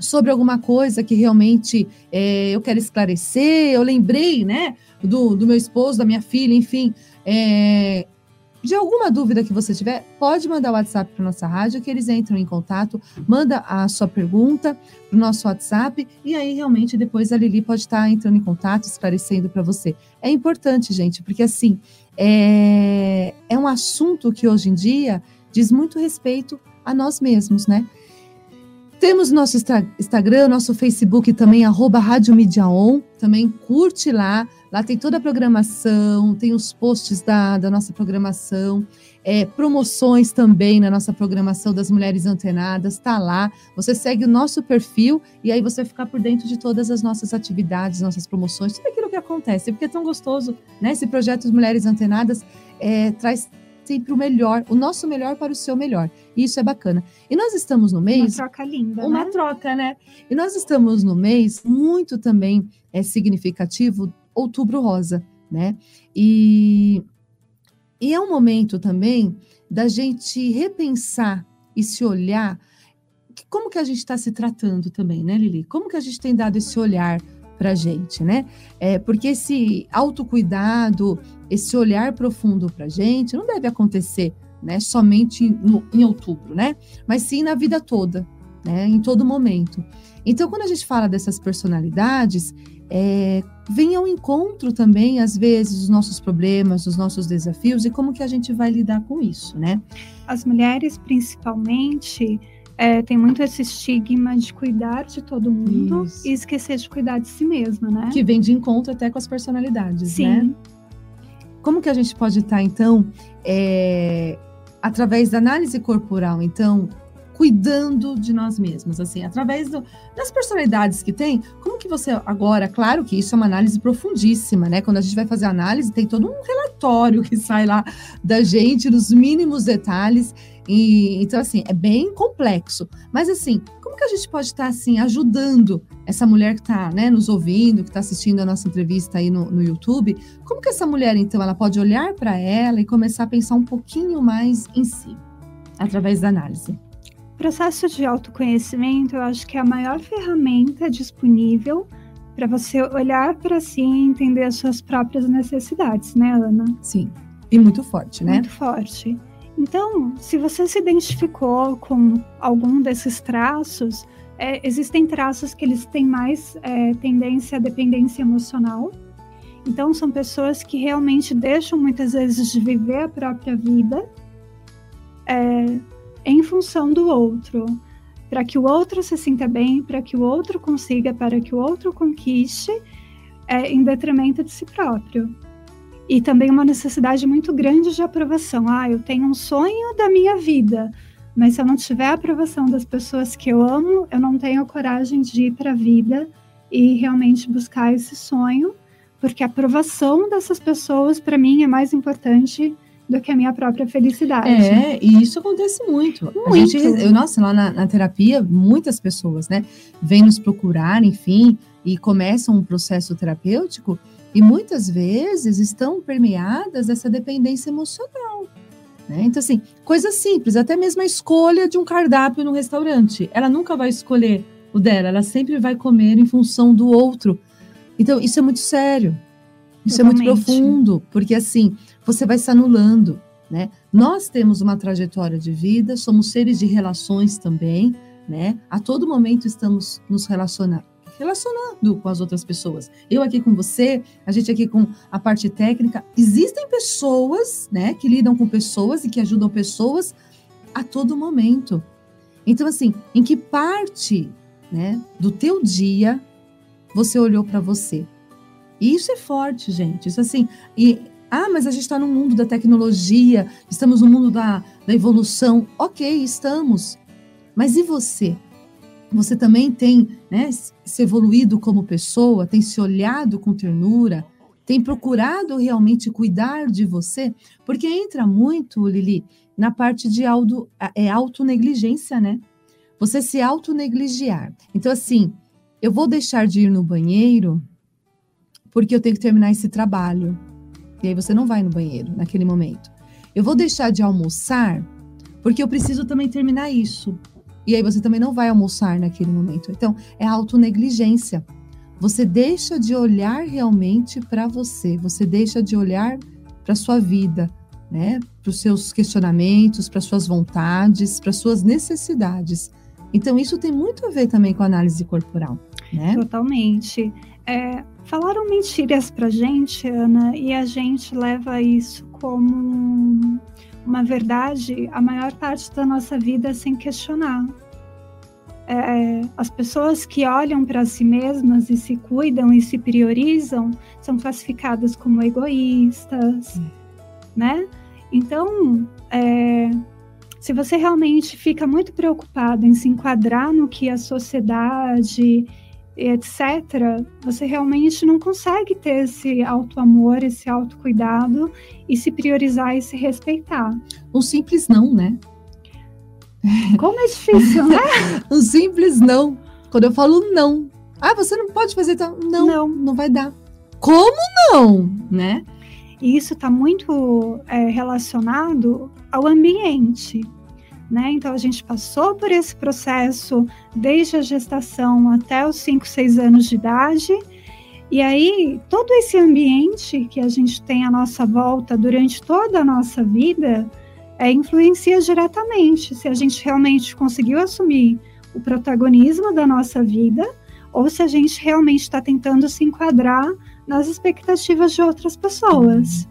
Sobre alguma coisa que realmente é, eu quero esclarecer. Eu lembrei, né? Do, do meu esposo, da minha filha, enfim. É, de alguma dúvida que você tiver, pode mandar o WhatsApp para nossa rádio, que eles entram em contato, manda a sua pergunta para o nosso WhatsApp, e aí realmente depois a Lili pode estar entrando em contato, esclarecendo para você. É importante, gente, porque assim, é, é um assunto que hoje em dia diz muito respeito a nós mesmos, né? Temos nosso Instagram, nosso Facebook também, arroba Rádio Mídia On, também curte lá, Lá tem toda a programação, tem os posts da, da nossa programação, é, promoções também na nossa programação das Mulheres Antenadas, tá lá. Você segue o nosso perfil e aí você ficar por dentro de todas as nossas atividades, nossas promoções, tudo aquilo que acontece. Porque é tão gostoso, né? Esse projeto das Mulheres Antenadas é, traz sempre o melhor, o nosso melhor para o seu melhor. E isso é bacana. E nós estamos no mês. Uma troca linda. Uma né? troca, né? E nós estamos no mês muito também é significativo Outubro Rosa, né? E, e é um momento também da gente repensar e se olhar como que a gente está se tratando também, né, Lili? Como que a gente tem dado esse olhar para a gente, né? É, porque esse autocuidado, esse olhar profundo para a gente não deve acontecer, né? Somente no, em outubro, né? Mas sim na vida toda, né? Em todo momento. Então, quando a gente fala dessas personalidades, é, vem ao encontro também, às vezes, os nossos problemas, os nossos desafios e como que a gente vai lidar com isso, né? As mulheres, principalmente, é, tem muito esse estigma de cuidar de todo mundo Isso. e esquecer de cuidar de si mesma, né? Que vem de encontro até com as personalidades, né? Sim, Como que a gente pode estar, então, é, através da análise corporal, então, cuidando de nós mesmos, assim, através do- das personalidades que tem, como que você agora, claro que isso é uma análise profundíssima, né? Quando a gente vai fazer análise, tem todo um relatório que sai lá da gente, nos mínimos detalhes, e então assim, é bem complexo. Mas assim, como que a gente pode estar assim ajudando essa mulher que está, né, nos ouvindo, que está assistindo a nossa entrevista aí no, no YouTube? Como que essa mulher então ela pode olhar para ela e começar a pensar um pouquinho mais em si, através da análise? Processo de autoconhecimento, eu acho que é a maior ferramenta disponível para você olhar para si e entender as suas próprias necessidades, né, Ana? Sim. E muito forte, né? Muito forte. Então, se você se identificou com algum desses traços, é, existem traços que eles têm mais é, tendência à dependência emocional. Então, são pessoas que realmente deixam muitas vezes de viver a própria vida é, em função do outro, para que o outro se sinta bem, para que o outro consiga, para que o outro conquiste, é, em detrimento de si próprio. E também uma necessidade muito grande de aprovação. Ah, eu tenho um sonho da minha vida. Mas se eu não tiver a aprovação das pessoas que eu amo, eu não tenho coragem de ir para a vida e realmente buscar esse sonho, porque a aprovação dessas pessoas, para mim, é mais importante do que a minha própria felicidade. É, e isso acontece muito. muito. Gente, eu, nossa, lá na, na, terapia, muitas pessoas, né, vêm nos procurar, enfim, e começam um processo terapêutico, e muitas vezes estão permeadas dessa dependência emocional. Né? Então, assim, coisa simples, até mesmo a escolha de um cardápio no restaurante. Ela nunca vai escolher o dela, ela sempre vai comer em função do outro. Então, isso é muito sério. Isso Totalmente. é muito profundo, porque assim, você vai se anulando, né? Nós temos uma trajetória de vida, somos seres de relações também, né? A todo momento estamos nos relacionando, relacionando com as outras pessoas. Eu aqui com você, a gente aqui com a parte técnica. Existem pessoas, né, que lidam com pessoas e que ajudam pessoas a todo momento. Então, assim, em que parte, né, do teu dia você olhou para você? E isso é forte, gente. Isso assim, e ah, mas a gente está no mundo da tecnologia, estamos no mundo da, da evolução. Ok, estamos. Mas e você? Você também tem né, se evoluído como pessoa, tem se olhado com ternura, tem procurado realmente cuidar de você? Porque entra muito, Lili, na parte de auto, é, autonegligência, né? Você se autonegligiar. Então, assim, eu vou deixar de ir no banheiro porque eu tenho que terminar esse trabalho. E aí você não vai no banheiro naquele momento. Eu vou deixar de almoçar porque eu preciso também terminar isso. E aí você também não vai almoçar naquele momento. Então, é autonegligência. Você deixa de olhar realmente para você, você deixa de olhar para sua vida, né? Para os seus questionamentos, para suas vontades, para suas necessidades. Então, isso tem muito a ver também com a análise corporal, né? Totalmente. É, falaram mentiras pra gente, Ana, e a gente leva isso como uma verdade a maior parte da nossa vida sem questionar. É, as pessoas que olham para si mesmas e se cuidam e se priorizam são classificadas como egoístas, hum. né? Então, é, se você realmente fica muito preocupado em se enquadrar no que a sociedade etc., você realmente não consegue ter esse auto-amor, esse autocuidado e se priorizar e se respeitar. Um simples não, né? Como é difícil, né? um simples não. Quando eu falo não, ah, você não pode fazer tal. Não, não, não vai dar. Como não, né? E isso está muito é, relacionado ao ambiente. Né? Então, a gente passou por esse processo desde a gestação até os 5, 6 anos de idade. E aí, todo esse ambiente que a gente tem à nossa volta durante toda a nossa vida é, influencia diretamente se a gente realmente conseguiu assumir o protagonismo da nossa vida ou se a gente realmente está tentando se enquadrar nas expectativas de outras pessoas.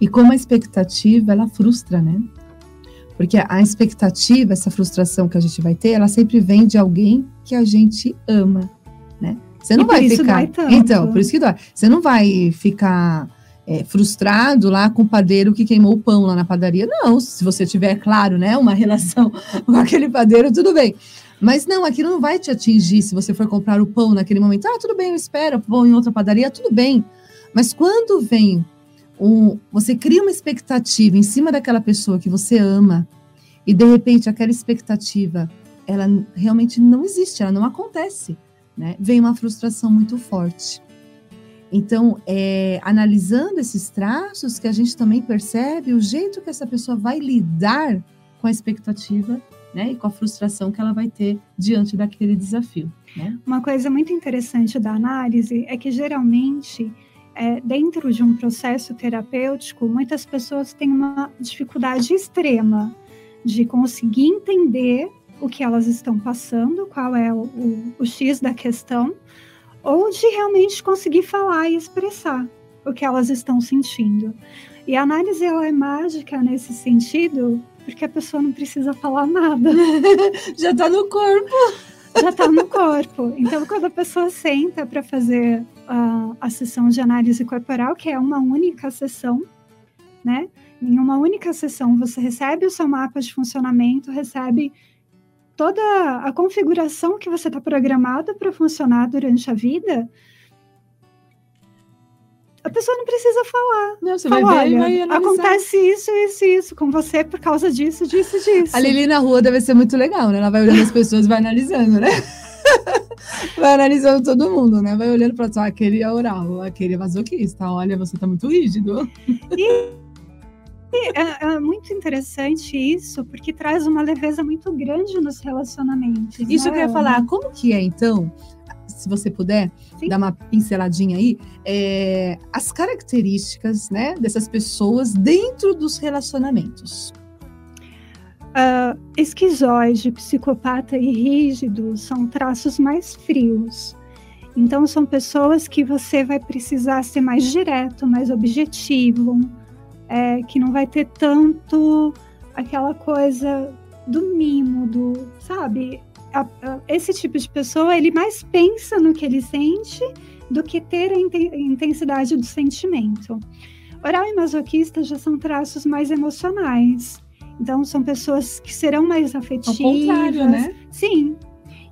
E como a expectativa, ela frustra, né? Porque a expectativa, essa frustração que a gente vai ter, ela sempre vem de alguém que a gente ama, né? Você não e vai ficar. Então, por isso que dói. Você não vai ficar é, frustrado lá com o padeiro que queimou o pão lá na padaria. Não, se você tiver, claro, né, uma relação com aquele padeiro, tudo bem. Mas não, aquilo não vai te atingir se você for comprar o pão naquele momento. Ah, tudo bem, eu espero, vou em outra padaria, tudo bem. Mas quando vem um, você cria uma expectativa em cima daquela pessoa que você ama e de repente aquela expectativa ela realmente não existe, ela não acontece, né? Vem uma frustração muito forte. Então, é, analisando esses traços, que a gente também percebe o jeito que essa pessoa vai lidar com a expectativa né, e com a frustração que ela vai ter diante daquele desafio. Né? Uma coisa muito interessante da análise é que geralmente é, dentro de um processo terapêutico, muitas pessoas têm uma dificuldade extrema de conseguir entender o que elas estão passando, qual é o, o, o X da questão, ou de realmente conseguir falar e expressar o que elas estão sentindo. E a análise ela é mágica nesse sentido, porque a pessoa não precisa falar nada. Já está no corpo. Já está no corpo. Então, quando a pessoa senta para fazer a, a sessão de análise corporal, que é uma única sessão, né? Em uma única sessão, você recebe o seu mapa de funcionamento, recebe toda a configuração que você está programado para funcionar durante a vida, a pessoa não precisa falar. Não, você Fala, vai ver e olha, vai analisar. acontece isso, isso, isso com você por causa disso, disso, disso. A Lili na rua deve ser muito legal, né? Ela vai olhando as pessoas e vai analisando, né? vai analisando todo mundo, né? Vai olhando para só aquele é oral, aquele é masoquista. Olha, você tá muito rígido. É, é muito interessante isso, porque traz uma leveza muito grande nos relacionamentos. Isso né, que eu ia Ana? falar, como que é então, se você puder Sim. dar uma pinceladinha aí, é, as características, né, dessas pessoas dentro dos relacionamentos. Ah, esquizoide, psicopata e rígido são traços mais frios. Então, são pessoas que você vai precisar ser mais direto, mais objetivo, é, que não vai ter tanto aquela coisa do mimo, do, sabe? A- a- esse tipo de pessoa, ele mais pensa no que ele sente do que ter a inten- intensidade do sentimento. Oral e masoquista já são traços mais emocionais. Então, são pessoas que serão mais Ao afetivas. contrário, né? Sim.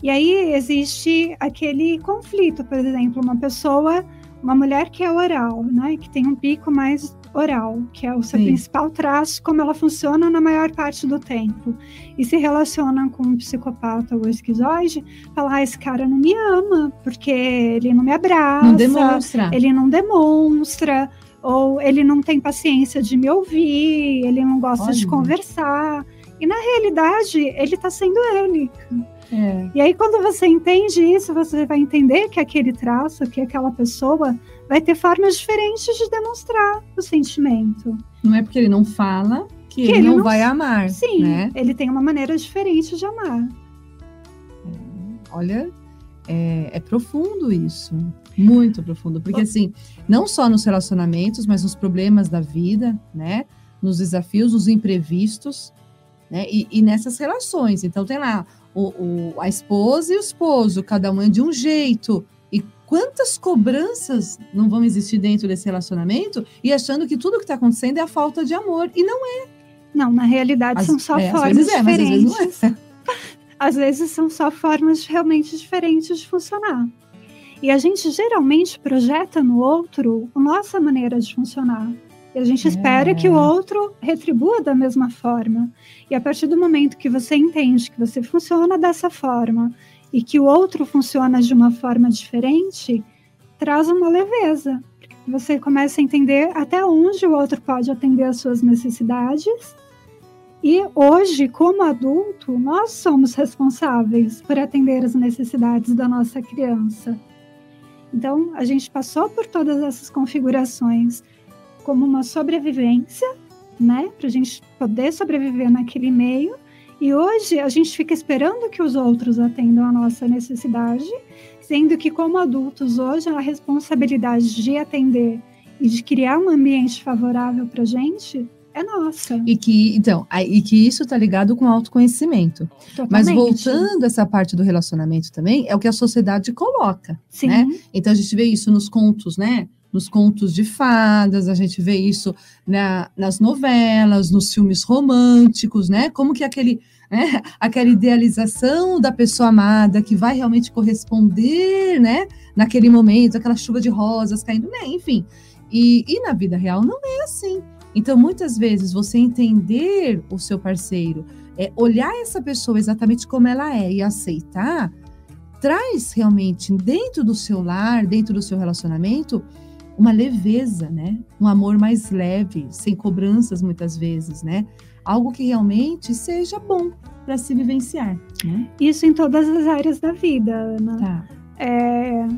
E aí existe aquele conflito, por exemplo, uma pessoa, uma mulher que é oral, né, que tem um pico mais oral, que é o seu Sim. principal traço, como ela funciona na maior parte do tempo, e se relaciona com um psicopata ou esquizoide, fala, ah, esse cara não me ama, porque ele não me abraça, Não demonstra. ele não demonstra, ou ele não tem paciência de me ouvir, ele não gosta de Olha. conversar. E na realidade, ele está sendo ele. É. E aí, quando você entende isso, você vai entender que aquele traço, que aquela pessoa vai ter formas diferentes de demonstrar o sentimento. Não é porque ele não fala que, Que ele, ele não, vai amar. Sim, Né? ele tem uma maneira diferente de amar. Olha, é, é profundo isso. Muito profundo. Porque, assim, não só nos relacionamentos, mas nos problemas da vida, né? Nos desafios, nos imprevistos, né? E, e nessas relações. Então, tem lá o, o- a esposa e o esposo, cada um é de um jeito. E quantas cobranças não vão existir dentro desse relacionamento e achando que tudo que está acontecendo é a falta de amor. E não Não, na realidade Às- são só é, formas vezes é, mas às vezes diferentes. é. Às vezes são só formas realmente diferentes de funcionar. E a gente geralmente projeta no outro a nossa maneira de funcionar. E a gente É. espera que o outro retribua da mesma forma. E a partir do momento que você entende que você funciona dessa forma e que o outro funciona de uma forma diferente, traz uma leveza. Porque você começa a entender até onde o outro pode atender às suas necessidades e hoje, como adulto, nós somos responsáveis por atender as necessidades da nossa criança. Então, a gente passou por todas essas configurações como uma sobrevivência, né, para a gente poder sobreviver naquele meio. E hoje a gente fica esperando que os outros atendam a nossa necessidade, sendo que, como adultos, hoje a responsabilidade de atender e de criar um ambiente favorável para a gente é nossa. E que, então, e que isso está ligado com autoconhecimento. Mas Totalmente. voltando a essa parte do relacionamento também, é o que a sociedade coloca. Sim. né? Então a gente vê isso nos contos, né? Nos contos de fadas, a gente vê isso na- nas novelas, nos filmes românticos, né? Como que aquele, né? aquela idealização da pessoa amada que vai realmente corresponder, né? Naquele momento, aquela chuva de rosas caindo, né? Enfim. E, e na vida real não é assim. Então, muitas vezes, você entender o seu parceiro, é, olhar essa pessoa exatamente como ela é e aceitar, traz realmente dentro do seu lar, dentro do seu relacionamento, uma leveza, né? Um amor mais leve, sem cobranças muitas vezes, né? Algo que realmente seja bom para se vivenciar, né? Isso em todas as áreas da vida, Ana. Tá. É,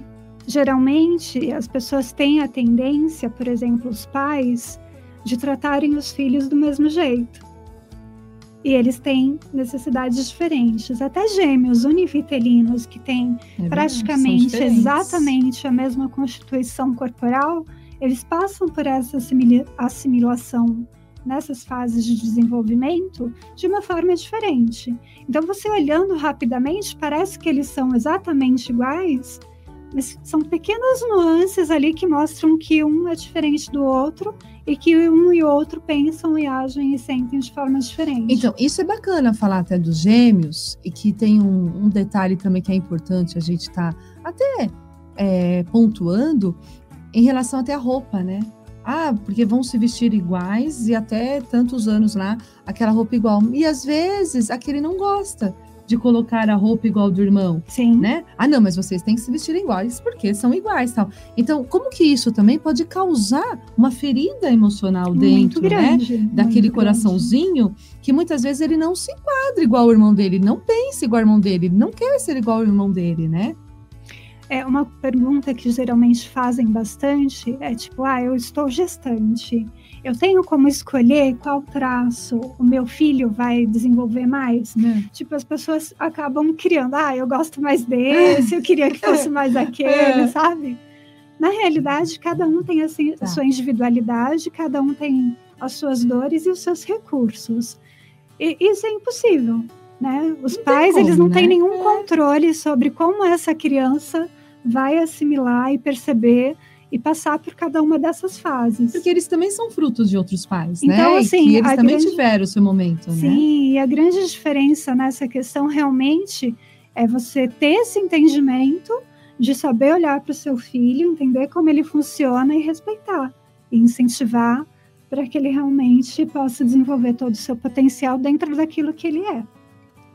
geralmente, as pessoas têm a tendência, por exemplo, os pais, de tratarem os filhos do mesmo jeito. E eles têm necessidades diferentes. Até gêmeos univitelinos, que têm É praticamente exatamente a mesma constituição corporal, eles passam por essa assimila- assimilação nessas fases de desenvolvimento de uma forma diferente. Então, você olhando rapidamente, parece que eles são exatamente iguais, Mas são pequenas nuances ali que mostram que um é diferente do outro e que um e outro pensam e agem e sentem de forma diferente. Então, isso é bacana falar até dos gêmeos e que tem um, um detalhe também que é importante a gente estar tá até é, pontuando em relação até a roupa, né? Ah, porque vão se vestir iguais e até tantos anos lá aquela roupa igual. E às vezes aquele não gosta de colocar a roupa igual do irmão. Sim. Né? Ah, não, mas vocês têm que se vestir iguais porque são iguais, tal. Então, como que isso também pode causar uma ferida emocional dentro, né? grande, né? Daquele coraçãozinho grande. que muitas vezes ele não se enquadra igual o irmão dele, não pensa igual o irmão dele, não quer ser igual o irmão dele, né? É uma pergunta que geralmente fazem bastante é tipo, ah, eu estou gestante eu tenho como escolher qual traço o meu filho vai desenvolver mais? É. Tipo, as pessoas acabam criando, ah, eu gosto mais desse, eu queria que fosse mais aquele, é. sabe? Na realidade, cada um tem assim, tá. a sua individualidade, cada um tem as suas dores e os seus recursos. E isso é impossível, né? Os não pais, como, eles não né? têm nenhum é. controle sobre como essa criança vai assimilar e perceber e passar por cada uma dessas fases. Porque eles também são frutos de outros pais, então, né? Então, assim, eles também grande... tiveram o seu momento, Sim, né? Sim, e a grande diferença nessa questão realmente é você ter esse entendimento de saber olhar para o seu filho, entender como ele funciona e respeitar, e incentivar para que ele realmente possa desenvolver todo o seu potencial dentro daquilo que ele é.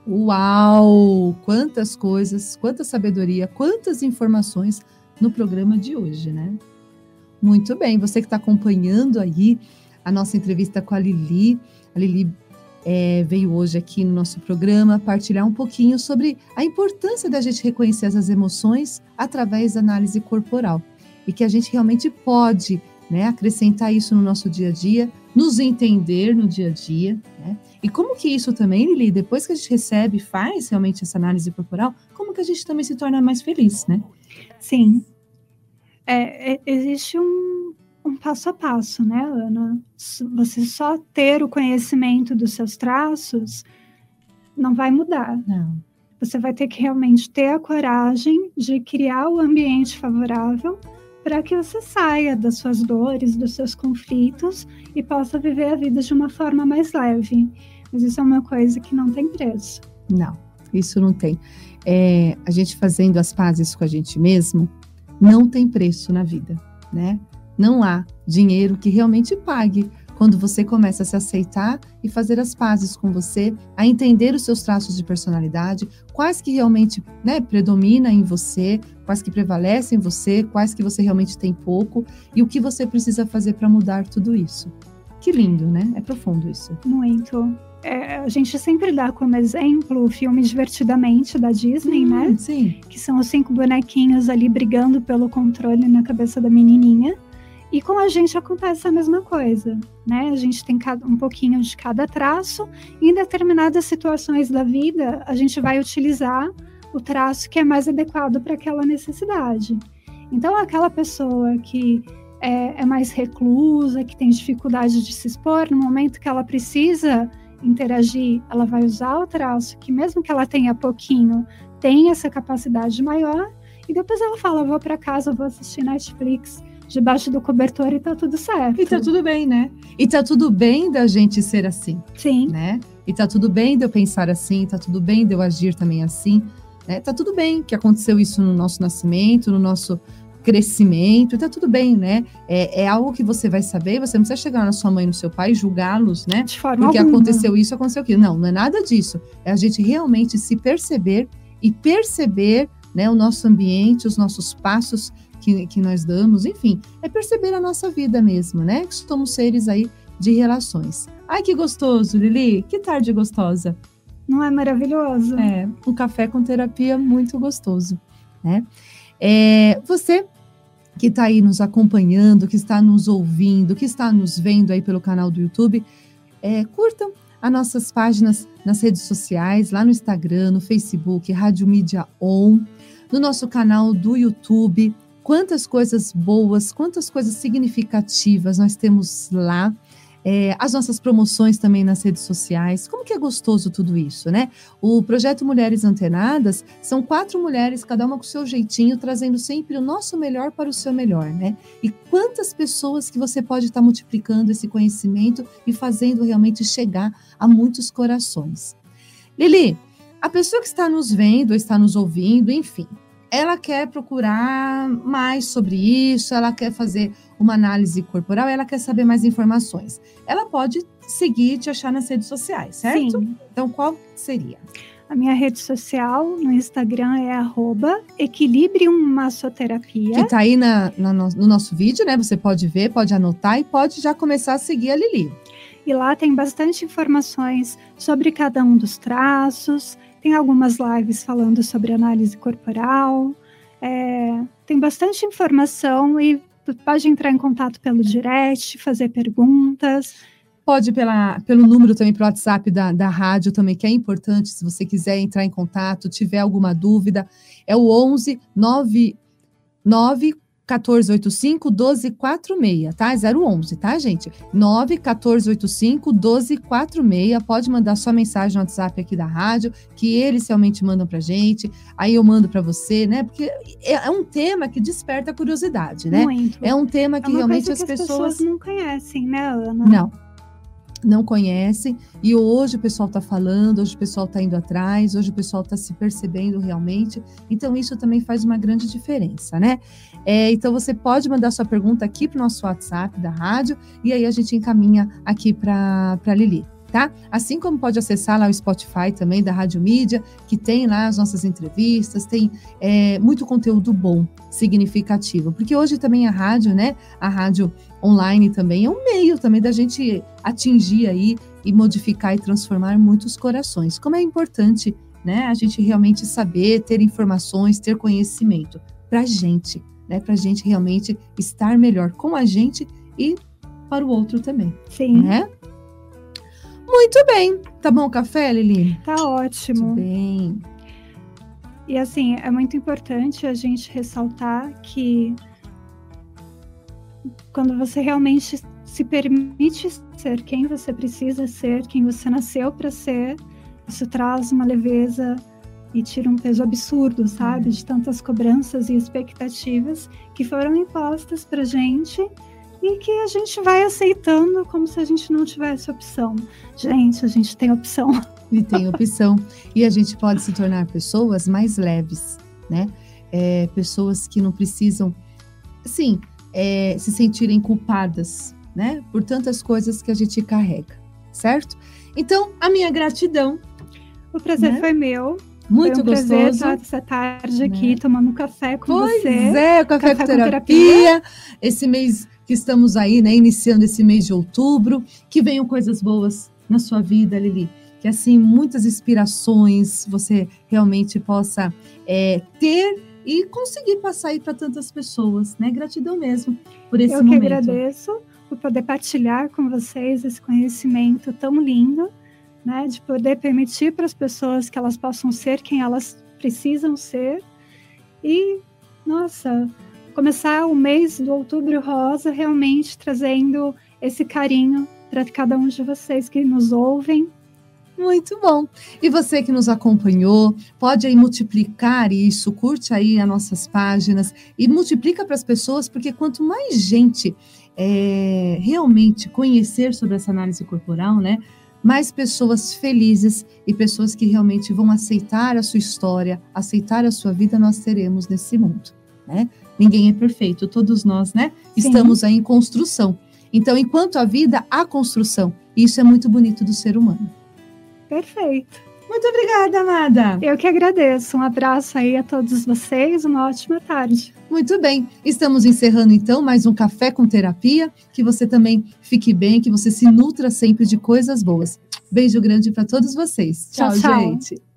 Uau! Quantas coisas, quanta sabedoria, quantas informações no programa de hoje, né? Muito bem, você que está acompanhando aí a nossa entrevista com a Lili, a Lili é, veio hoje aqui no nosso programa partilhar um pouquinho sobre a importância da gente reconhecer as emoções através da análise corporal e que a gente realmente pode né, acrescentar isso no nosso dia a dia, nos entender no dia a dia, né? E como que isso também, Lili, depois que a gente recebe, faz realmente essa análise corporal, como que a gente também se torna mais feliz, né? Sim. É, é, existe um, um passo a passo, né, Ana? Você só ter o conhecimento dos seus traços não vai mudar. Não. Você vai ter que realmente ter a coragem de criar o ambiente favorável para que você saia das suas dores, dos seus conflitos e possa viver a vida de uma forma mais leve. Mas isso é uma coisa que não tem preço. Não, isso não tem. É, a gente fazendo as pazes com a gente mesmo, não tem preço na vida, né? Não há dinheiro que realmente pague quando você começa a se aceitar e fazer as pazes com você, a entender os seus traços de personalidade, quais que realmente né, predomina em você, quais que prevalecem em você, quais que você realmente tem pouco e o que você precisa fazer para mudar tudo isso. Que lindo, né? É profundo isso. Muito. É, a gente sempre dá como exemplo o filme Divertidamente da Disney, hum, né? Sim. Que são os cinco bonequinhos ali brigando pelo controle na cabeça da menininha. E com a gente acontece a mesma coisa, né? A gente tem um pouquinho de cada traço, e em determinadas situações da vida, a gente vai utilizar o traço que é mais adequado para aquela necessidade. Então, aquela pessoa que é, é, mais reclusa, que tem dificuldade de se expor, no momento que ela precisa interagir, ela vai usar o traço que, mesmo que ela tenha pouquinho, tem essa capacidade maior, e depois ela fala: vou para casa, vou assistir Netflix debaixo do cobertor e tá tudo certo. E tá tudo bem, né? E tá tudo bem da gente ser assim. Sim. Né? E tá tudo bem de eu pensar assim, tá tudo bem de eu agir também assim. Né? Tá tudo bem que aconteceu isso no nosso nascimento, no nosso crescimento, tá tudo bem, né? É, é, algo que você vai saber, você não precisa chegar na sua mãe, no seu pai, julgá-los, né? De forma Porque alguma. aconteceu isso, aconteceu aquilo. Não, não é nada disso. É a gente realmente se perceber e perceber né, o nosso ambiente, os nossos passos que, que nós damos, enfim, é perceber a nossa vida mesmo, né? Que somos seres aí de relações. Ai, que gostoso, Lili! Que tarde gostosa! Não é maravilhoso? É, um café com terapia muito gostoso, né? É, você que está aí nos acompanhando, que está nos ouvindo, que está nos vendo aí pelo canal do YouTube, é, curtam as nossas páginas nas redes sociais, lá no Instagram, no Facebook, Rádio Mídia On, no nosso canal do YouTube, quantas coisas boas, quantas coisas significativas nós temos lá. É, as nossas promoções também nas redes sociais. Como que é gostoso tudo isso, né? O projeto Mulheres Antenadas são quatro mulheres, cada uma com seu jeitinho, trazendo sempre o nosso melhor para o seu melhor, né? E quantas pessoas que você pode estar multiplicando esse conhecimento e fazendo realmente chegar a muitos corações. Lili, a pessoa que está nos vendo, está nos ouvindo, enfim, ela quer procurar mais sobre isso, ela quer fazer uma análise corporal, ela quer saber mais informações. Ela pode seguir e te achar nas redes sociais, certo? Sim. Então, qual seria? A minha rede social no Instagram é arroba Equilibrium Massoterapia. Que está aí na, na, no nosso vídeo, né? Você pode ver, pode anotar e pode já começar a seguir a Lili. E lá tem bastante informações sobre cada um dos traços, tem algumas lives falando sobre análise corporal, é, tem bastante informação e pode entrar em contato pelo direct, fazer perguntas. Pode pela, pelo número também para o WhatsApp da, da rádio também, que é importante, se você quiser entrar em contato, tiver alguma dúvida, é o 11 9, 9 1485 1246, tá? 011, tá, gente? 9 1485 1246. Pode mandar sua mensagem no WhatsApp aqui da rádio, que eles realmente mandam pra gente. Aí eu mando para você, né? Porque é, é, um tema que desperta curiosidade, né? Muito. É um tema que é realmente as, as pessoas... pessoas não conhecem, né, Ana? Não não conhecem e hoje o pessoal está falando, hoje o pessoal está indo atrás, hoje o pessoal está se percebendo realmente. Então isso também faz uma grande diferença, né? É, então você pode mandar sua pergunta aqui para o nosso WhatsApp da rádio e aí a gente encaminha aqui para a Lili. Tá? Assim como pode acessar lá o Spotify também da Rádio Mídia, que tem lá as nossas entrevistas, tem é, muito conteúdo bom, significativo. Porque hoje também a rádio, né? A rádio online também é um meio também da gente atingir aí e modificar e transformar muitos corações. Como é importante, né, a gente realmente saber, ter informações, ter conhecimento para a gente, né, para a gente realmente estar melhor com a gente e para o outro também. Sim. Né? Muito bem. Tá bom o café, Lili? Tá ótimo. Muito bem. E assim, é muito importante a gente ressaltar que quando você realmente se permite ser quem você precisa ser, quem você nasceu para ser, isso traz uma leveza e tira um peso absurdo, sabe? De tantas cobranças e expectativas que foram impostas para gente e que a gente vai aceitando como se a gente não tivesse opção. Gente, a gente tem opção. E tem opção. e a gente pode se tornar pessoas mais leves, né? É, pessoas que não precisam, sim, é, se sentirem culpadas, né? Por tantas coisas que a gente carrega, certo? Então, a minha gratidão. O prazer né? foi meu. Muito foi um gostoso. prazer estar essa tarde aqui Né? tomando um café com Pois você. é, café, Café com com terapia. Esse mês que estamos aí, né? Iniciando esse mês de outubro. Que venham coisas boas na sua vida, Lili. Que assim, muitas inspirações você realmente possa é, ter e conseguir passar aí para tantas pessoas, né? Gratidão mesmo por esse Eu que momento. agradeço por poder partilhar com vocês esse conhecimento tão lindo, né? De poder permitir para as pessoas que elas possam ser quem elas precisam ser. E, nossa, começar o mês do Outubro Rosa realmente trazendo esse carinho para cada um de vocês que nos ouvem. Muito bom. E você que nos acompanhou, pode aí multiplicar isso, curte aí as nossas páginas e multiplica para as pessoas, porque quanto mais gente é, realmente conhecer sobre essa análise corporal, né? Mais pessoas felizes e pessoas que realmente vão aceitar a sua história, aceitar a sua vida, nós teremos nesse mundo, né? Ninguém é perfeito, todos nós, né? Sim. Estamos aí em construção. Então, enquanto a vida, há construção. Isso é muito bonito do ser humano. Perfeito. Muito obrigada, amada. Eu que agradeço. Um abraço aí a todos vocês. Uma ótima tarde. Muito bem. Estamos encerrando então mais um café com terapia. Que você também fique bem, que você se nutra sempre de coisas boas. Beijo grande para todos vocês. Tchau, tchau. gente.